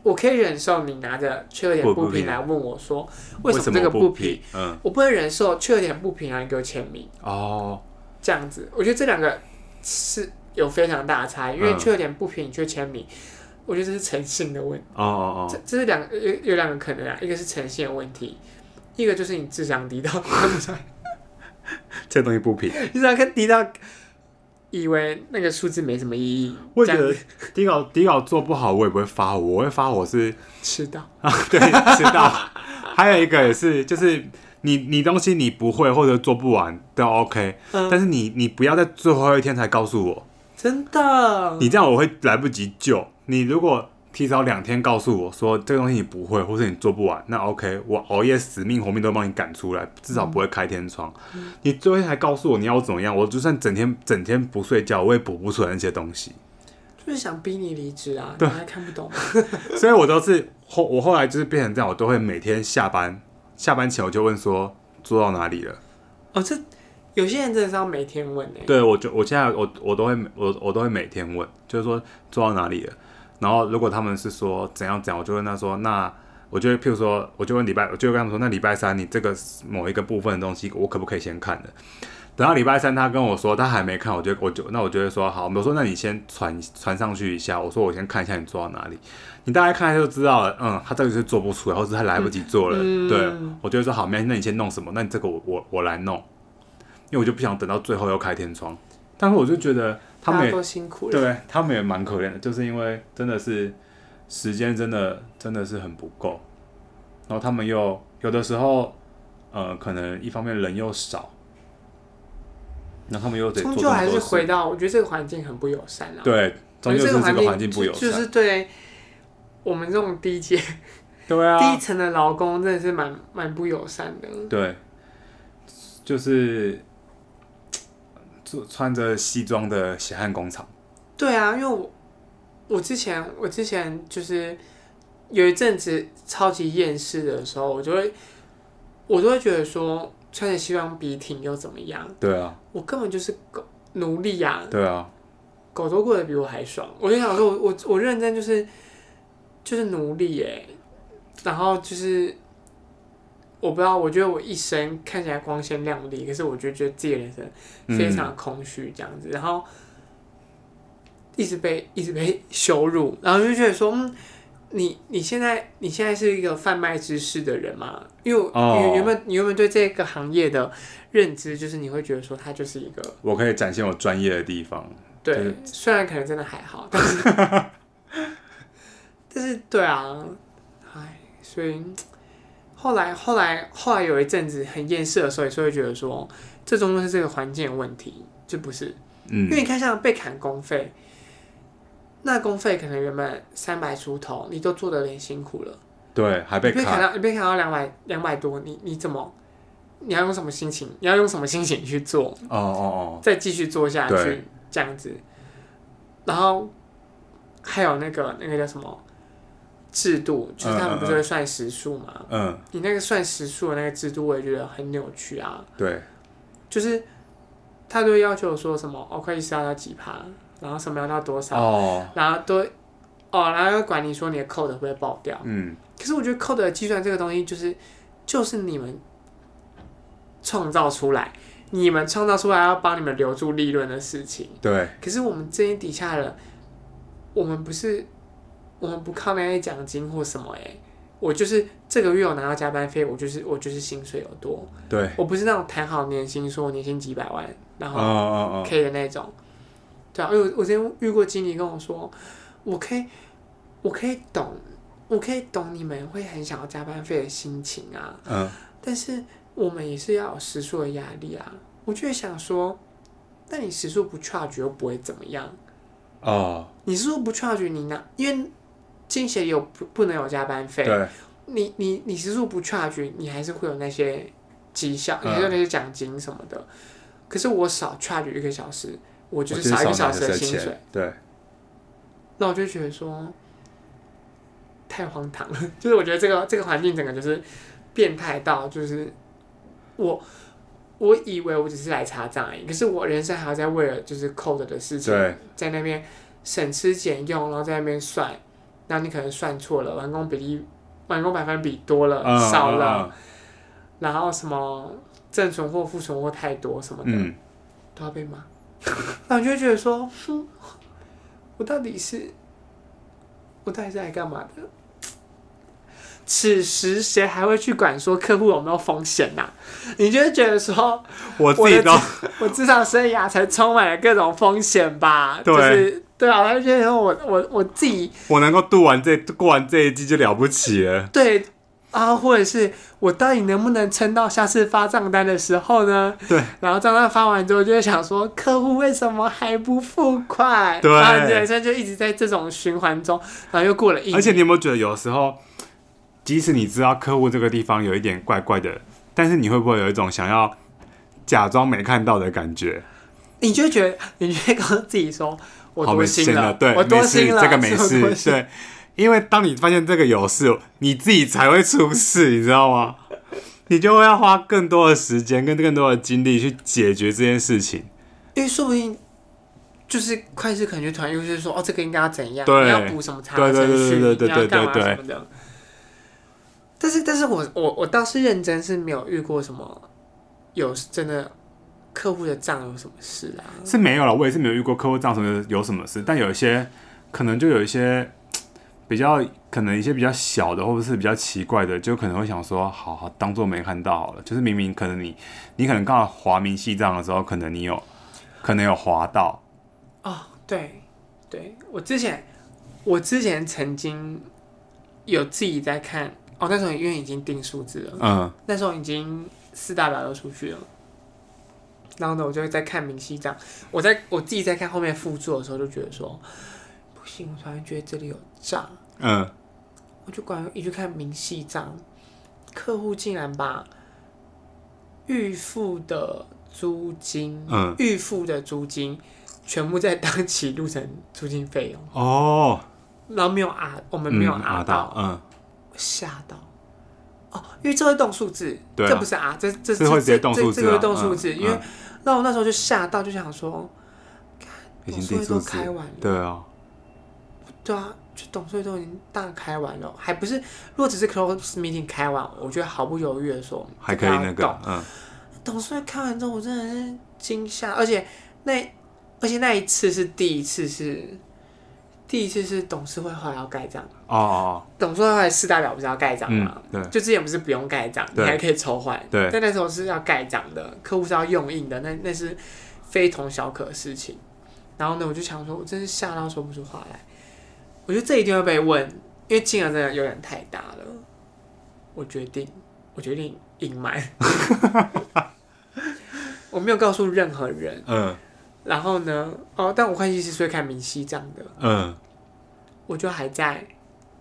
我可以忍受你拿着 check 点不平来问我说为什么这个不平，嗯，我不能忍受 check 点不平然后你给我签名，哦，这样子，我觉得这两个是有非常大的差异，因为 check 点不平你却签名，我觉得这是诚信的问题，哦哦哦，这这是两个有有两个可能啊，一个是诚信的问题，一个就是你智商低到看不出来。这东西不平，你怎么看底稿，以为那个数字没什么意义。我觉得底稿底稿做不好，我也不会发火，我会发火是迟到啊，对，迟到。还有一个也是，就是你你东西你不会或者做不完都 OK，嗯，但是你你不要在最后一天才告诉我，真的，你这样我会来不及救你。如果提早两天告诉我说这个东西你不会，或是你做不完，那 OK，我熬夜死命活命都帮你赶出来，至少不会开天窗。嗯、你最后一天还告诉我你要我怎么样，我就算整天整天不睡觉，我也补不出来那些东西。就是想逼你离职啊，对，你还看不懂。所以我都是后我后来就是变成这样，我都会每天下班下班前我就问说做到哪里了。哦，这有些人真的是要每天问哎、欸。对，我就我现在我我都会我我都会每天问，就是说做到哪里了。然后，如果他们是说怎样怎样，我就问他说：“那我就譬如说，我就问礼拜，我就跟他们说，那礼拜三你这个某一个部分的东西，我可不可以先看的？等到礼拜三，他跟我说他还没看，我就我就那我就会说好，我说那你先传传上去一下，我说我先看一下你做到哪里，你大概看一下就知道了。嗯，他这个是做不出来，或者他来不及做了。嗯、对，我就会说好，没，那你先弄什么？那你这个我我我来弄，因为我就不想等到最后又开天窗。但是我就觉得他们也都辛苦了，对他们也蛮可怜的，就是因为真的是时间真的真的是很不够，然后他们又有的时候呃，可能一方面人又少。那他们又得终究还是回到，我觉得这个环境很不友善啊。对，终究是这个环境不友善，就是对我们这种低阶、对啊，低层的劳工真的是蛮蛮不友善的。对，就是穿着西装的血汗工厂。对啊，因为我我之前我之前就是有一阵子超级厌世的时候，我就会我都会觉得说。穿着西装笔挺又怎么样？对啊，我根本就是狗奴隶呀！对啊，狗都过得比我还爽。我就想说我，我我我认真就是就是奴隶耶。然后就是我不知道，我觉得我一生看起来光鲜亮丽，可是我觉得觉得自己的人生非常空虚这样子，嗯、然后一直被一直被羞辱，然后就觉得说嗯。你你现在你现在是一个贩卖知识的人吗？因为你原本你原本对这个行业的认知就是你会觉得说它就是一个我可以展现我专业的地方。对，就是、虽然可能真的还好，但是 但是对啊，哎，所以后来后来后来有一阵子很厌世的时候，也是会觉得说这终究是这个环境的问题，就不是，嗯，因为你看像被砍工费。那工费可能原本三百出头，你都做的很辛苦了，对，还被砍到，你被砍到两百两百多，你你怎么，你要用什么心情？你要用什么心情去做？哦哦哦，再继续做下去这样子，然后还有那个那个叫什么制度，就是他们不是会算时数嘛？嗯，你那个算时数的那个制度，我也觉得很扭曲啊。对，就是他都会要求说什么，我可以杀到几趴。然后什么要到多少？Oh. 然后都哦，然后要管你说你的 code 会不会爆掉？嗯。可是我觉得 code 的计算这个东西，就是就是你们创造出来，你们创造出来要帮你们留住利润的事情。对。可是我们这些底下的，我们不是，我们不靠那些奖金或什么哎、欸，我就是这个月我拿到加班费，我就是我就是薪水有多。对。我不是那种谈好年薪，说年薪几百万，然后 K 的那种。Oh, oh, oh. 对啊，因为我之前遇过经理跟我说，我可以，我可以懂，我可以懂你们会很想要加班费的心情啊。嗯。但是我们也是要有时数的压力啊。我就会想说，那你时数不 charge 又不会怎么样。哦。你时数不 charge 你拿，因为经协有不不能有加班费。对。你你你时数不 charge，你还是会有那些绩效，你还有那些奖金什么的。嗯。可是我少 charge 一个小时。我就是少一个小时的薪水，对。那我就觉得说，太荒唐了。就是我觉得这个这个环境整个就是变态到，就是我我以为我只是来查账而已，可是我人生还要在为了就是 code 的事情，在那边省吃俭用，然后在那边算，然后你可能算错了，完工比例完工百分比多了、嗯、少了，嗯、然后什么正存货、负存货太多什么的，嗯、都要被骂。那我就会觉得说，哼，我到底是，我到底是来干嘛的？此时谁还会去管说客户有没有风险呐、啊？你就会觉得说，我自己都，我职场生涯才充满了各种风险吧？对，就是、对啊，我就觉得说我我我自己，我能够度完这过完这一季就了不起了。对。啊，或者是我到底能不能撑到下次发账单的时候呢？对。然后账单发完之后，就会想说，客户为什么还不付款？对。然后人生就一直在这种循环中，然后又过了一年。而且你有没有觉得，有时候即使你知道客户这个地方有一点怪怪的，但是你会不会有一种想要假装没看到的感觉？你就觉得，你就会告诉自己说，我多心了，了对，我多心了，这个没 事，对。因为当你发现这个有事，你自己才会出事，你知道吗？你就会要花更多的时间跟更多的精力去解决这件事情。因为说不定就是会计师可能就突然又是说，哦，这个应该要怎样？对，你要补什么查证程序？你要干嘛什么的？但是，但是我我我倒是认真是没有遇过什么有真的客户的账有什么事啊？是没有了，我也是没有遇过客户账什么有什么事，但有一些可能就有一些 比较可能一些比较小的，或者是比较奇怪的，就可能会想说，好好当做没看到好了。就是明明可能你你可能刚好划明细账的时候，可能你有可能有划到。哦，对，对我之前我之前曾经有自己在看。哦，那时候因为已经定数字了，嗯，那时候已经四大表都出去了，然后呢，我就会在看明细账。我在我自己在看后面附注的时候，就觉得说不行，我突然觉得这里有账，嗯，我就管一去看明细账，客户竟然把预付的租金，嗯，预付的租金全部在当期录成租金费用哦，然后没有啊，我们没有啊到，嗯。吓到哦，因为这会动数字，这不是啊，这这这这会动数字。因为那我那时候就吓到，就想说，董事会都开完了，对啊，对啊，就董事会都已经大开完了，还不是？如果只是 close meeting 开完，我觉得毫不犹豫的说还可以那个，嗯，董事会开完之后，我真的是惊吓，而且那而且那一次是第一次是。第一次是董事会后来要盖章哦，董事会后来四代表不是要盖章吗？对，就之前不是不用盖章，你还可以抽换。对，但那时候是要盖章的，客户是要用印的，那那是非同小可的事情。然后呢，我就想说，我真是吓到说不出话来。我觉得这一定会被问，因为金额真的有点太大了。我决定，我决定隐瞒，我没有告诉任何人。嗯。然后呢？哦，但我会计师是会看明细账的。嗯，我就还在，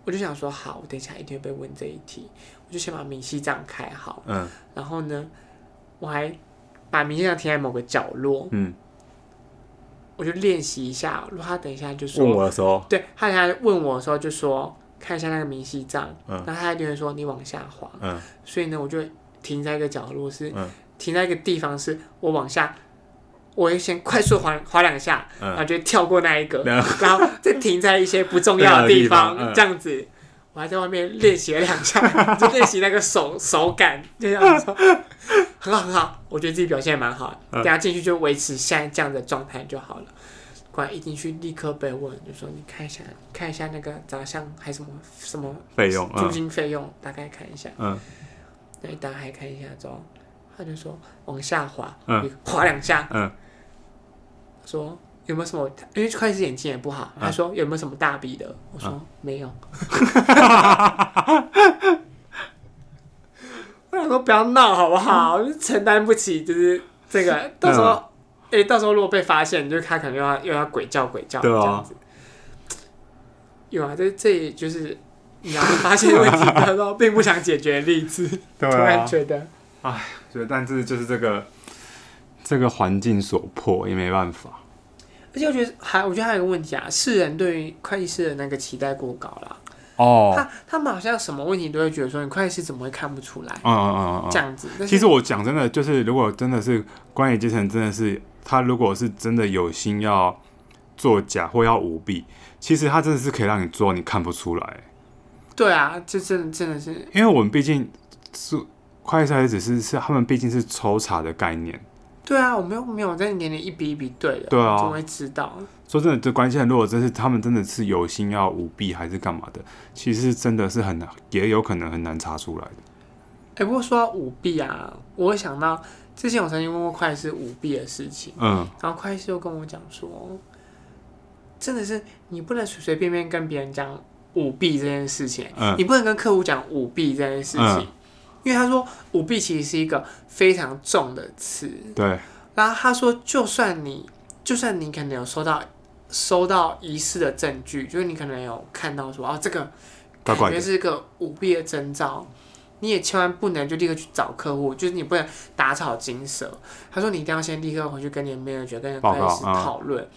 我就想说，好，我等一下一定会被问这一题，我就先把明细账开好。嗯，然后呢，我还把明细账停在某个角落。嗯，我就练习一下。如果他等一下就说问我的时候，对，他等下问我的时候就说看一下那个明细账。嗯，然后他一定会说你往下滑。嗯，所以呢，我就停在一个角落，是停在一个地方，是我往下。我会先快速滑滑两下，嗯、然后就跳过那一个，嗯、然后再停在一些不重要的地方，地 方嗯、这样子。我还在外面练习了两下，就练习那个手手感，就这样子。很好很好，我觉得自己表现蛮好。嗯、等下进去就维持现在这样的状态就好了。果然一进去立刻被问，就说你看一下，看一下那个杂项还什么什么费用，租金费用、嗯、大概看一下。嗯，对，打开看一下之后，他就说往下滑，嗯，滑两下，嗯。说有没有什么？因为会计师眼睛也不好。他说有没有什么大笔的？我说没有。我想说不要闹好不好？承担不起，就是这个。到时候，哎，到时候如果被发现，就他可能又要又要鬼叫鬼叫这样子。有啊，这这也就是你要发现问题的时候，并不想解决的例子。突然觉得，哎，觉得但是就是这个。这个环境所迫，也没办法。而且我觉得还，我觉得还有一个问题啊，世人对于会计师的那个期待过高了。哦，他他们好像什么问题都会觉得说，你会计师怎么会看不出来？嗯嗯嗯嗯，这样子。其实我讲真的，就是如果真的是管理阶层，真的是他如果是真的有心要作假或要舞弊，其实他真的是可以让你做，你看不出来。对啊，这真的真的是，因为我们毕竟是会计师，只是是他们毕竟是抽查的概念。对啊，我没有没有在年年一笔一笔对的，对啊，总会知道。说真的，这关系很弱真是他们真的是有心要舞弊还是干嘛的，其实真的是很难，也有可能很难查出来的。哎、欸，不过说到舞弊啊，我会想到之前我曾经问过会计师舞弊的事情，嗯，然后会计师又跟我讲说，真的是你不能随随便便跟别人讲舞弊这件事情，嗯，你不能跟客户讲舞弊这件事情。嗯因为他说舞弊其实是一个非常重的词，对。然后他说，就算你就算你可能有收到收到疑似的证据，就是你可能有看到说啊，这个感觉是一个舞弊的征兆，你也千万不能就立刻去找客户，就是你不能打草惊蛇。他说你一定要先立刻回去跟你的 manager 跟你的会计师讨论。嗯、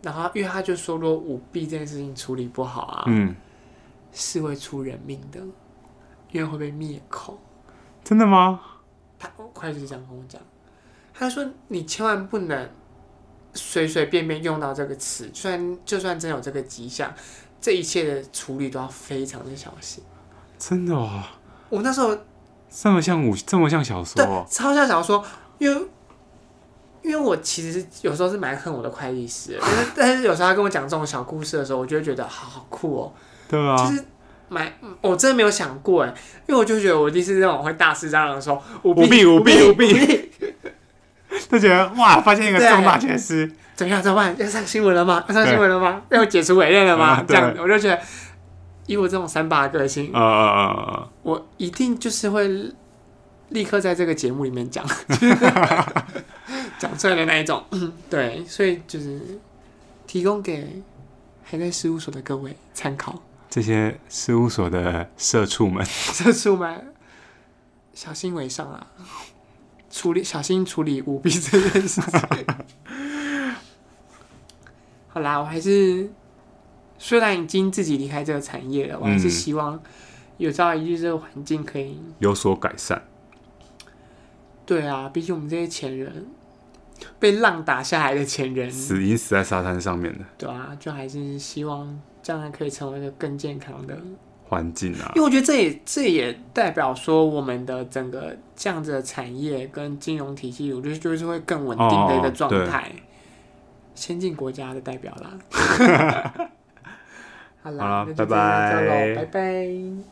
然后，因为他就说，如果舞弊这件事情处理不好啊，嗯，是会出人命的。因为会被灭口，真的吗？他会计师这样跟我讲，他说你千万不能随随便便用到这个词，就算就算真有这个迹象，这一切的处理都要非常的小心。真的哦，我那时候这么像武，这么像小说，对，超像小说，因为因为我其实有时候是蛮恨我的会计师，但是有时候他跟我讲这种小故事的时候，我就会觉得好好酷哦。对啊，就是蛮我真的没有想过哎，因为我就觉得我第一次那种会大肆张扬的时候，舞弊舞弊舞弊，就觉得哇，发现一个重大缺失，怎么样？怎么办？要上新闻了吗？要上新闻了吗？要解除委任了吗？这样我就觉得，以我这种三八个性，啊啊啊啊，我一定就是会。立刻在这个节目里面讲，讲出来的那一种，对，所以就是提供给还在事务所的各位参考。这些事务所的社畜们，社畜们小心为上啊！处理小心处理舞弊这件事情。好啦，我还是虽然已经自己离开这个产业了，我还是希望有朝一日这个环境可以有所改善。对啊，毕竟我们这些前人被浪打下来的前人，死已死在沙滩上面的。对啊，就还是希望将来可以成为一个更健康的环境啊。因为我觉得这也这也代表说，我们的整个这样子的产业跟金融体系，我觉得就是会更稳定的一个状态，哦、先进国家的代表啦。好啦，好啦，拜拜，拜拜。